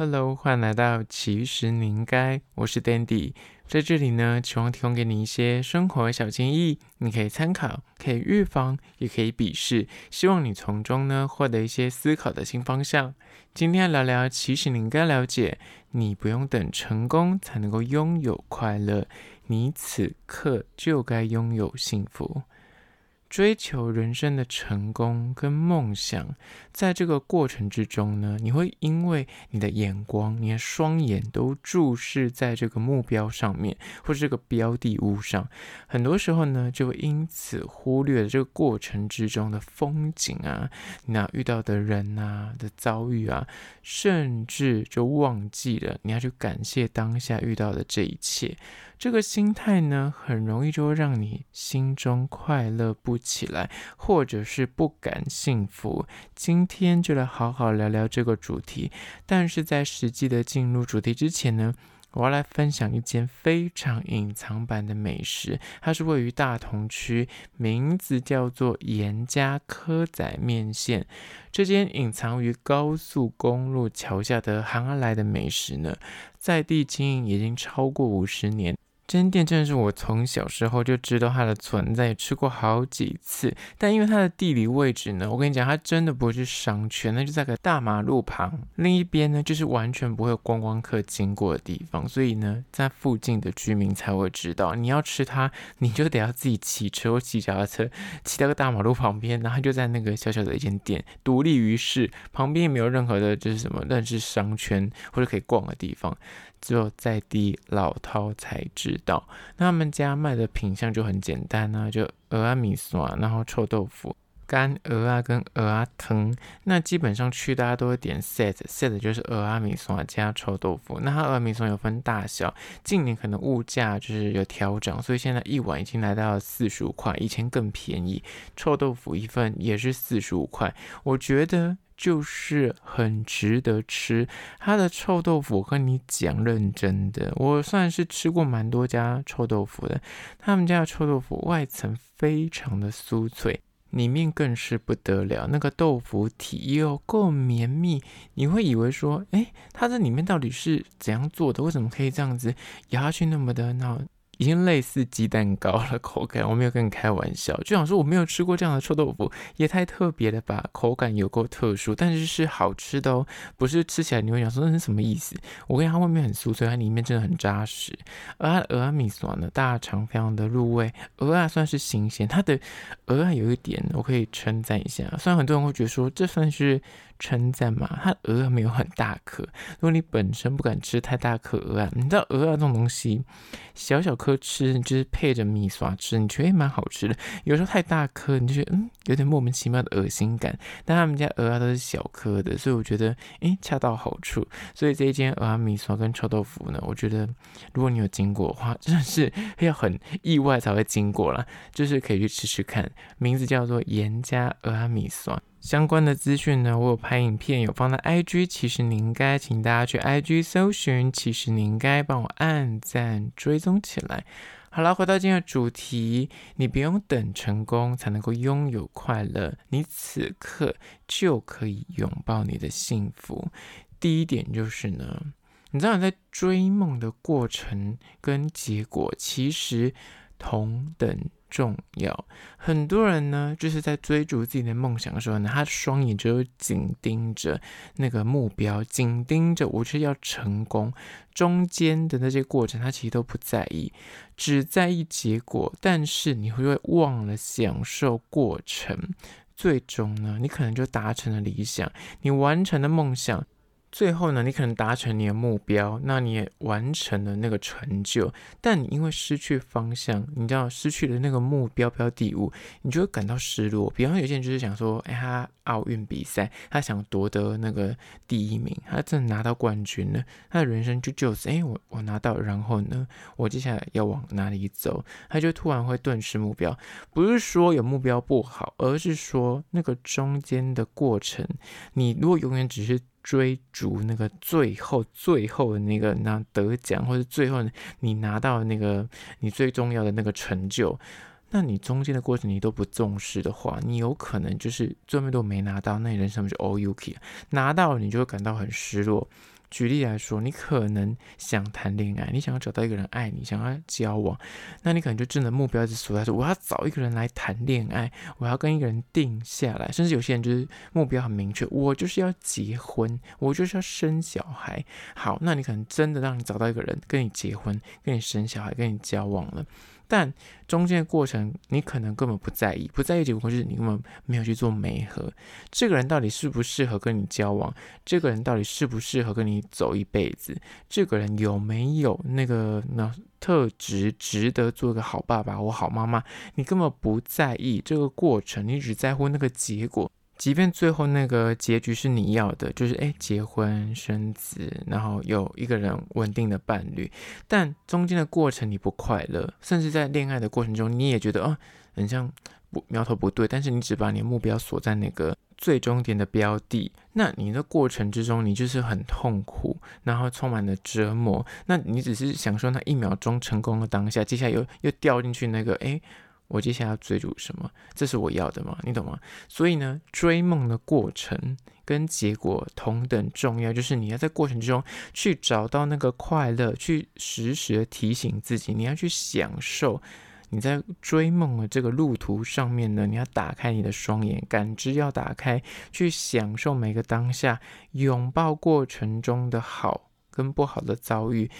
Hello，欢迎来到其实你应该，我是 Dandy，在这里呢，希望提供给你一些生活小建议，你可以参考，可以预防，也可以鄙视，希望你从中呢获得一些思考的新方向。今天来聊聊，其实你应该了解，你不用等成功才能够拥有快乐，你此刻就该拥有幸福。追求人生的成功跟梦想，在这个过程之中呢，你会因为你的眼光、你的双眼都注视在这个目标上面，或是这个标的物上，很多时候呢，就会因此忽略了这个过程之中的风景啊，那遇到的人啊的遭遇啊，甚至就忘记了你要去感谢当下遇到的这一切。这个心态呢，很容易就会让你心中快乐不起来，或者是不敢幸福。今天就来好好聊聊这个主题。但是在实际的进入主题之前呢，我要来分享一间非常隐藏版的美食，它是位于大同区，名字叫做严家蚵仔面线。这间隐藏于高速公路桥下的行而来的美食呢，在地经营已经超过五十年。这间店真的是我从小时候就知道它的存在，也吃过好几次。但因为它的地理位置呢，我跟你讲，它真的不是商圈，那就在个大马路旁，另一边呢就是完全不会有观光客经过的地方。所以呢，在附近的居民才会知道，你要吃它，你就得要自己骑车或骑脚踏车，骑到个大马路旁边，然后就在那个小小的一间店，独立于世，旁边也没有任何的，就是什么认识商圈或者可以逛的地方。只有在地老饕才知道，那他们家卖的品相就很简单啊，就蚵仔面线，然后臭豆腐、干鹅啊跟蚵仔汤。那基本上去大家都会点 set，set 就是蚵仔面线加臭豆腐。那它蚵仔面线有分大小，近年可能物价就是有调整，所以现在一碗已经来到了四十五块，以前更便宜。臭豆腐一份也是四十五块，我觉得。就是很值得吃，它的臭豆腐，我跟你讲认真的，我算是吃过蛮多家臭豆腐的，他们家的臭豆腐外层非常的酥脆，里面更是不得了，那个豆腐体又够绵密，你会以为说，诶，它这里面到底是怎样做的？为什么可以这样子咬下去那么的那？已经类似鸡蛋糕了口感，我没有跟你开玩笑，就想说我没有吃过这样的臭豆腐，也太特别了吧，口感有够特殊，但是是好吃的哦，不是吃起来你会想说那是什么意思？我跟你讲，它外面很酥脆，它里面真的很扎实，而它的蚵仔面线呢，大肠非常的入味，蚵仔算是新鲜，它的蚵仔有一点我可以称赞一下，虽然很多人会觉得说这算是。称赞嘛，它蚵仔没有很大颗。如果你本身不敢吃太大颗蚵仔，你知道蚵仔这种东西，小小颗吃，你就是配着米刷吃，你觉得也蛮好吃的。有时候太大颗，你就觉得嗯，有点莫名其妙的恶心感。但他们家蚵仔都是小颗的，所以我觉得诶，恰到好处。所以这一间蚵仔米刷跟臭豆腐呢，我觉得如果你有经过的话，真的是要很意外才会经过啦，就是可以去吃吃看。名字叫做严家蚵仔米刷。相关的资讯呢，我有拍影片，有放在 IG。其实你应该请大家去 IG 搜寻，其实你应该帮我按赞追踪起来。好了，回到今天的主题，你不用等成功才能够拥有快乐，你此刻就可以拥抱你的幸福。第一点就是呢，你知道你在追梦的过程跟结果其实同等。重要，很多人呢，就是在追逐自己的梦想的时候呢，他双眼就紧盯着那个目标，紧盯着我是要成功，中间的那些过程他其实都不在意，只在意结果。但是你会忘了享受过程，最终呢，你可能就达成了理想，你完成了梦想。最后呢，你可能达成你的目标，那你也完成了那个成就，但你因为失去方向，你知道失去了那个目标标的物，你就会感到失落。比方有些人就是想说，哎，他奥运比赛，他想夺得那个第一名，他真的拿到冠军了，他的人生就就是，哎，我我拿到，然后呢，我接下来要往哪里走？他就突然会顿失目标。不是说有目标不好，而是说那个中间的过程，你如果永远只是。追逐那个最后最后的那个那得奖，或者最后你拿到那个你最重要的那个成就，那你中间的过程你都不重视的话，你有可能就是最后都没拿到，那你人生不就 all you can？拿到了你就会感到很失落。举例来说，你可能想谈恋爱，你想要找到一个人爱你，想要交往，那你可能就真的目标是锁在说，我要找一个人来谈恋爱，我要跟一个人定下来，甚至有些人就是目标很明确，我就是要结婚，我就是要生小孩。好，那你可能真的让你找到一个人跟你结婚，跟你生小孩，跟你交往了。但中间的过程，你可能根本不在意，不在意结果就是你根本没有去做媒合。这个人到底适不适合跟你交往？这个人到底适不适合跟你走一辈子？这个人有没有那个那特质，值得做个好爸爸或好妈妈？你根本不在意这个过程，你只在乎那个结果。即便最后那个结局是你要的，就是诶结婚生子，然后有一个人稳定的伴侣，但中间的过程你不快乐，甚至在恋爱的过程中你也觉得哦，很像不苗头不对，但是你只把你的目标锁在那个最终点的标的，那你的过程之中你就是很痛苦，然后充满了折磨，那你只是享受那一秒钟成功的当下，接下来又又掉进去那个诶。我接下来要追逐什么？这是我要的吗？你懂吗？所以呢，追梦的过程跟结果同等重要，就是你要在过程之中去找到那个快乐，去时时的提醒自己，你要去享受你在追梦的这个路途上面呢，你要打开你的双眼，感知要打开，去享受每个当下，拥抱过程中的好跟不好的遭遇。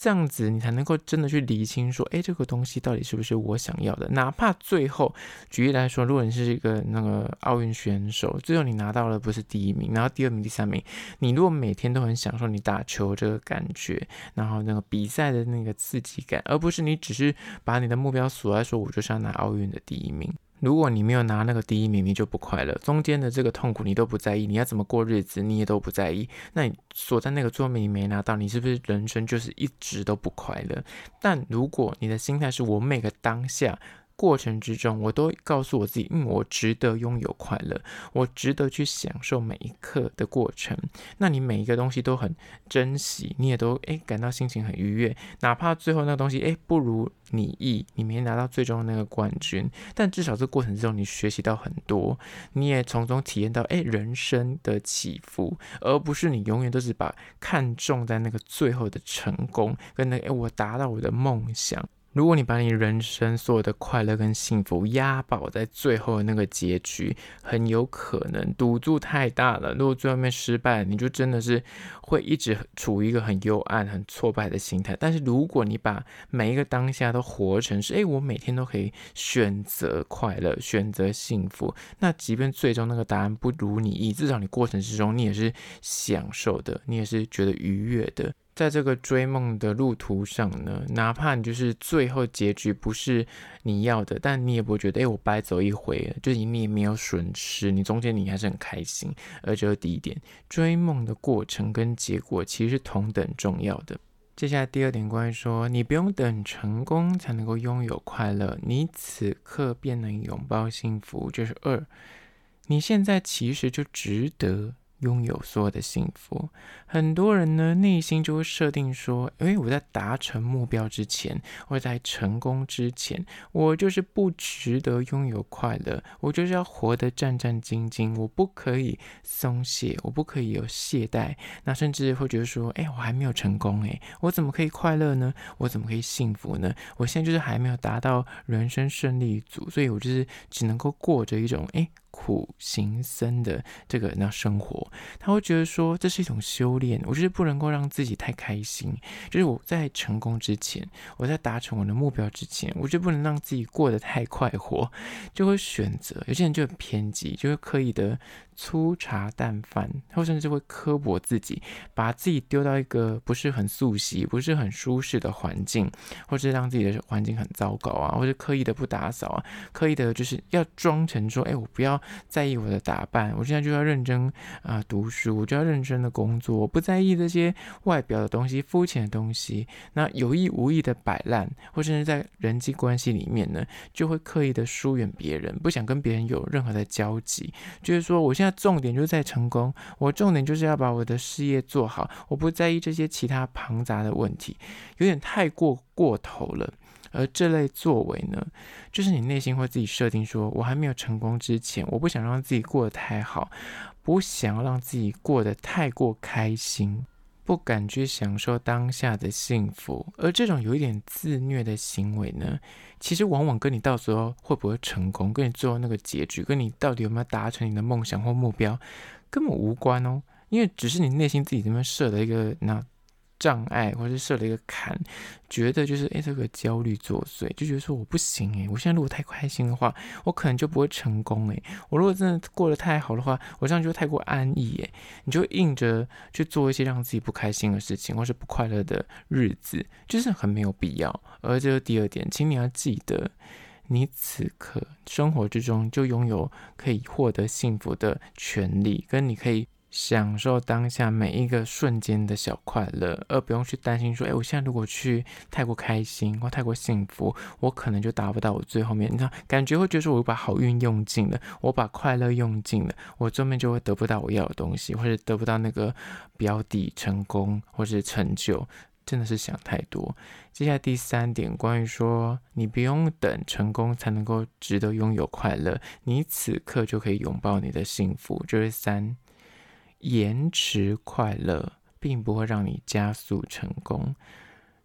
这样子，你才能够真的去理清，说，诶，这个东西到底是不是我想要的？哪怕最后，举例来说，如果你是一个那个奥运选手，最后你拿到了不是第一名，然后第二名、第三名，你如果每天都很享受你打球这个感觉，然后那个比赛的那个刺激感，而不是你只是把你的目标锁在说，我就是要拿奥运的第一名。如果你没有拿那个第一名，你就不快乐。中间的这个痛苦你都不在意，你要怎么过日子你也都不在意。那你锁在那个桌面你没拿到，你是不是人生就是一直都不快乐？但如果你的心态是我每个当下。过程之中，我都告诉我自己，嗯，我值得拥有快乐，我值得去享受每一刻的过程。那你每一个东西都很珍惜，你也都诶感到心情很愉悦，哪怕最后那个东西诶不如你意，你没拿到最终的那个冠军，但至少这过程之中你学习到很多，你也从中体验到诶人生的起伏，而不是你永远都是把看重在那个最后的成功跟那个诶我达到我的梦想。如果你把你人生所有的快乐跟幸福押宝在最后的那个结局，很有可能赌注太大了。如果最后面失败，你就真的是会一直处于一个很幽暗、很挫败的心态。但是如果你把每一个当下都活成是，诶，我每天都可以选择快乐、选择幸福，那即便最终那个答案不如你意，至少你过程之中你也是享受的，你也是觉得愉悦的。在这个追梦的路途上呢，哪怕你就是最后结局不是你要的，但你也不会觉得，哎，我白走一回了，就是你也没有损失，你中间你还是很开心。而这是第一点，追梦的过程跟结果其实是同等重要的。接下来第二点，关于说，你不用等成功才能够拥有快乐，你此刻便能拥抱幸福。就是二，你现在其实就值得。拥有所有的幸福，很多人呢内心就会设定说：“诶，我在达成目标之前，或在成功之前，我就是不值得拥有快乐，我就是要活得战战兢兢，我不可以松懈，我不可以有懈怠。那甚至会觉得说：诶，我还没有成功，诶，我怎么可以快乐呢？我怎么可以幸福呢？我现在就是还没有达到人生胜利组，所以我就是只能够过着一种诶。”苦行僧的这个那生活，他会觉得说，这是一种修炼。我就是不能够让自己太开心，就是我在成功之前，我在达成我的目标之前，我就不能让自己过得太快活，就会选择。有些人就很偏激，就会刻意的。粗茶淡饭，或甚至会刻薄自己，把自己丢到一个不是很素悉、不是很舒适的环境，或是让自己的环境很糟糕啊，或者刻意的不打扫啊，刻意的就是要装成说，哎，我不要在意我的打扮，我现在就要认真啊、读书，我就要认真的工作，我不在意这些外表的东西、肤浅的东西。那有意无意的摆烂，或甚至在人际关系里面呢，就会刻意的疏远别人，不想跟别人有任何的交集，就是说我现在。重点就在成功，我重点就是要把我的事业做好，我不在意这些其他庞杂的问题，有点太过过头了。而这类作为呢，就是你内心会自己设定说，我还没有成功之前，我不想让自己过得太好，不想要让自己过得太过开心。不敢去享受当下的幸福，而这种有一点自虐的行为呢，其实往往跟你到时候会不会成功，跟你最后那个结局，跟你到底有没有达成你的梦想或目标，根本无关哦，因为只是你内心自己这边设的一个那。障碍，或者是设了一个坎，觉得就是诶，这个焦虑作祟，就觉得说我不行诶，我现在如果太开心的话，我可能就不会成功诶。我如果真的过得太好的话，我这样就太过安逸诶。你就硬着去做一些让自己不开心的事情，或是不快乐的日子，就是很没有必要。而这个第二点，请你要记得，你此刻生活之中就拥有可以获得幸福的权利，跟你可以。享受当下每一个瞬间的小快乐，而不用去担心说，哎，我现在如果去太过开心或太过幸福，我可能就达不到我最后面。你看，感觉会觉得说，我把好运用尽了，我把快乐用尽了，我最后面就会得不到我要的东西，或者得不到那个标的成功或是成就，真的是想太多。接下来第三点，关于说，你不用等成功才能够值得拥有快乐，你此刻就可以拥抱你的幸福，就是三。延迟快乐并不会让你加速成功。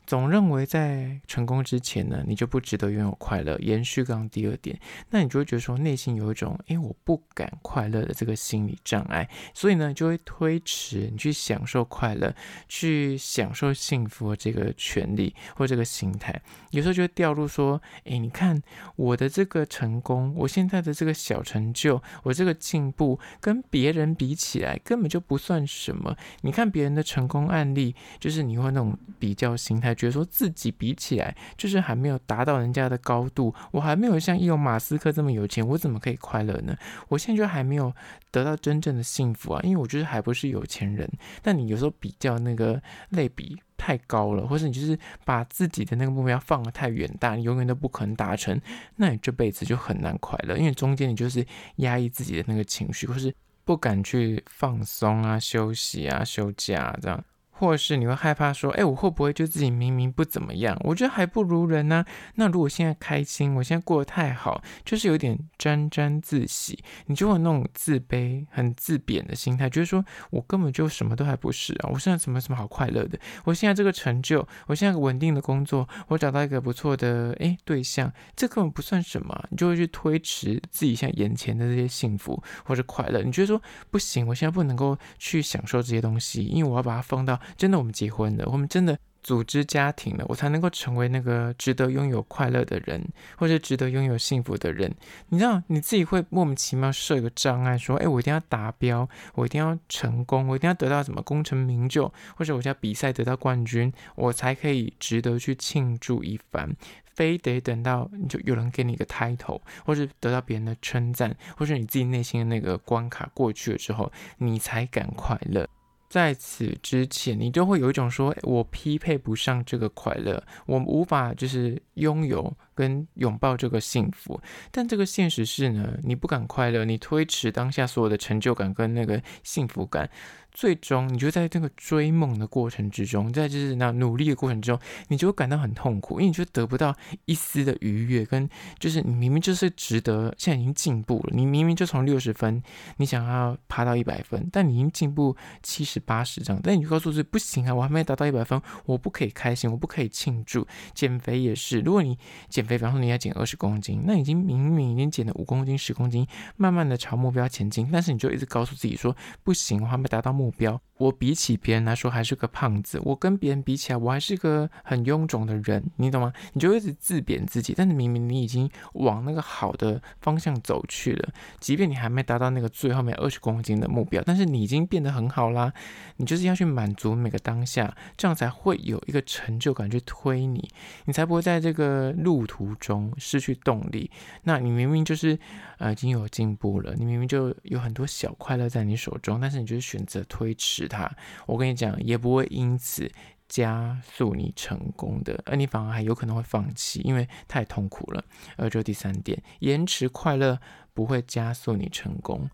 总认为在成功之前呢，你就不值得拥有快乐。延续刚刚第二点，那你就会觉得说内心有一种“诶，我不敢快乐”的这个心理障碍，所以呢，就会推迟你去享受快乐、去享受幸福的这个权利或这个心态。有时候就会掉入说：“诶，你看我的这个成功，我现在的这个小成就，我这个进步，跟别人比起来根本就不算什么。你看别人的成功案例，就是你会那种比较心态。”觉得说自己比起来，就是还没有达到人家的高度，我还没有像伊隆马斯克这么有钱，我怎么可以快乐呢？我现在就还没有得到真正的幸福啊，因为我就是还不是有钱人。但你有时候比较那个类比太高了，或是你就是把自己的那个目标放得太远大，你永远都不可能达成，那你这辈子就很难快乐，因为中间你就是压抑自己的那个情绪，或是不敢去放松啊、休息啊、休假，这样。或是你会害怕说，哎，我会不会就自己明明不怎么样，我觉得还不如人呢？那如果现在开心，我现在过得太好，就是有点沾沾自喜，你就会那种自卑、很自贬的心态，觉得说我根本就什么都还不是啊！我现在什么什么好快乐的？我现在这个成就，我现在稳定的工作，我找到一个不错的哎对象，这根本不算什么，你就会去推迟自己现在眼前的这些幸福或者快乐。你觉得说不行，我现在不能够去享受这些东西，因为我要把它放到。真的，我们结婚了，我们真的组织家庭了，我才能够成为那个值得拥有快乐的人，或者值得拥有幸福的人。你知道，你自己会莫名其妙设一个障碍，说：“哎，我一定要达标，我一定要成功，我一定要得到什么功成名就，或者我要比赛得到冠军，我才可以值得去庆祝一番。非得等到就有人给你一个 title，或者得到别人的称赞，或者你自己内心的那个关卡过去了之后，你才敢快乐。”在此之前，你就会有一种说，我匹配不上这个快乐，我无法就是拥有跟拥抱这个幸福。但这个现实是呢，你不敢快乐，你推迟当下所有的成就感跟那个幸福感。最终，你就在这个追梦的过程之中，在就是那努力的过程之中，你就会感到很痛苦，因为你就得不到一丝的愉悦，跟就是你明明就是值得，现在已经进步了，你明明就从六十分，你想要爬到一百分，但你已经进步七十八十这样，但你就告诉自己不行啊，我还没达到一百分，我不可以开心，我不可以庆祝。减肥也是，如果你减肥，比方说你要减二十公斤，那已经明明已经减了五公斤、十公斤，慢慢的朝目标前进，但是你就一直告诉自己说不行，我还没达到。目标，我比起别人来说还是个胖子，我跟别人比起来，我还是个很臃肿的人，你懂吗？你就一直自贬自己，但是明明你已经往那个好的方向走去了，即便你还没达到那个最后面二十公斤的目标，但是你已经变得很好啦。你就是要去满足每个当下，这样才会有一个成就感去推你，你才不会在这个路途途中失去动力。那你明明就是呃已经有进步了，你明明就有很多小快乐在你手中，但是你就是选择推迟它。我跟你讲，也不会因此加速你成功的，而你反而还有可能会放弃，因为太痛苦了。而这第三点，延迟快乐不会加速你成功。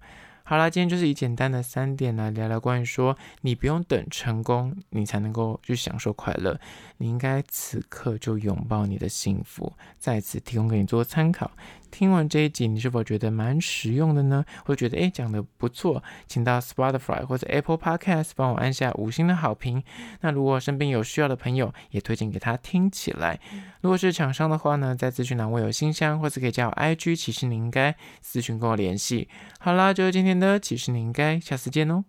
好啦，今天就是以简单的三点来聊聊关于说，你不用等成功，你才能够去享受快乐。你应该此刻就拥抱你的幸福，在此提供给你做参考。听完这一集，你是否觉得蛮实用的呢？会觉得诶讲得不错，请到 Spotify 或者 Apple Podcast 帮我按下五星的好评。那如果身边有需要的朋友，也推荐给他听起来。如果是厂商的话呢，在资讯栏我有信箱，或者可以加我 IG，其实你应该私讯跟我联系。好啦，就是今天的，其实你应该下次见哦。